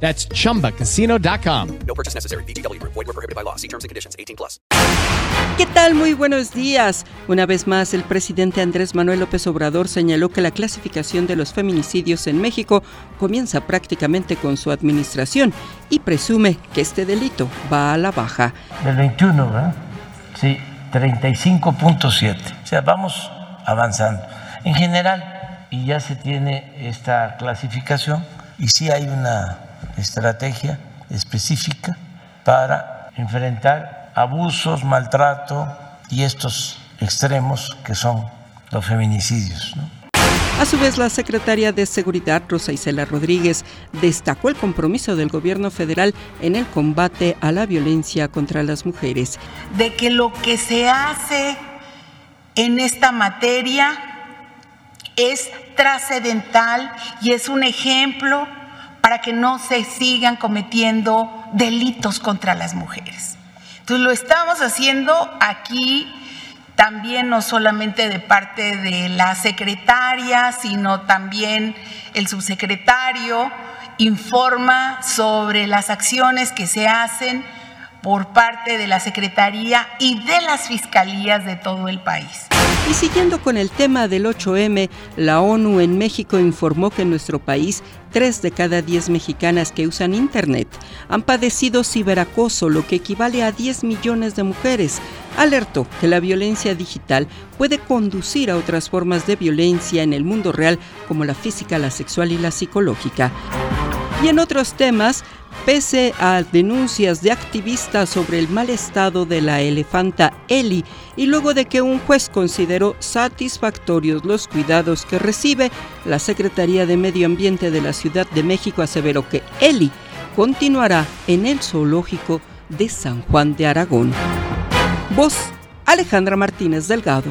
That's chumbacasino.com. No purchase necessary. BGW. Void were prohibited by law. See terms and conditions. 18 plus. ¿Qué tal? Muy buenos días. Una vez más, el presidente Andrés Manuel López Obrador señaló que la clasificación de los feminicidios en México comienza prácticamente con su administración y presume que este delito va a la baja. Del 21, ¿verdad? Sí, 35.7. O sea, vamos avanzando. En general, y ya se tiene esta clasificación, y sí hay una estrategia específica para enfrentar abusos, maltrato y estos extremos que son los feminicidios. ¿no? A su vez, la secretaria de Seguridad, Rosa Isela Rodríguez, destacó el compromiso del gobierno federal en el combate a la violencia contra las mujeres. De que lo que se hace en esta materia es trascendental y es un ejemplo para que no se sigan cometiendo delitos contra las mujeres. Entonces lo estamos haciendo aquí también no solamente de parte de la secretaria, sino también el subsecretario informa sobre las acciones que se hacen por parte de la Secretaría y de las fiscalías de todo el país. Y siguiendo con el tema del 8M, la ONU en México informó que en nuestro país, tres de cada diez mexicanas que usan Internet han padecido ciberacoso, lo que equivale a 10 millones de mujeres. Alertó que la violencia digital puede conducir a otras formas de violencia en el mundo real, como la física, la sexual y la psicológica. Y en otros temas, pese a denuncias de activistas sobre el mal estado de la elefanta Eli y luego de que un juez consideró satisfactorios los cuidados que recibe, la Secretaría de Medio Ambiente de la Ciudad de México aseveró que Eli continuará en el zoológico de San Juan de Aragón. Voz Alejandra Martínez Delgado.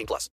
18 plus.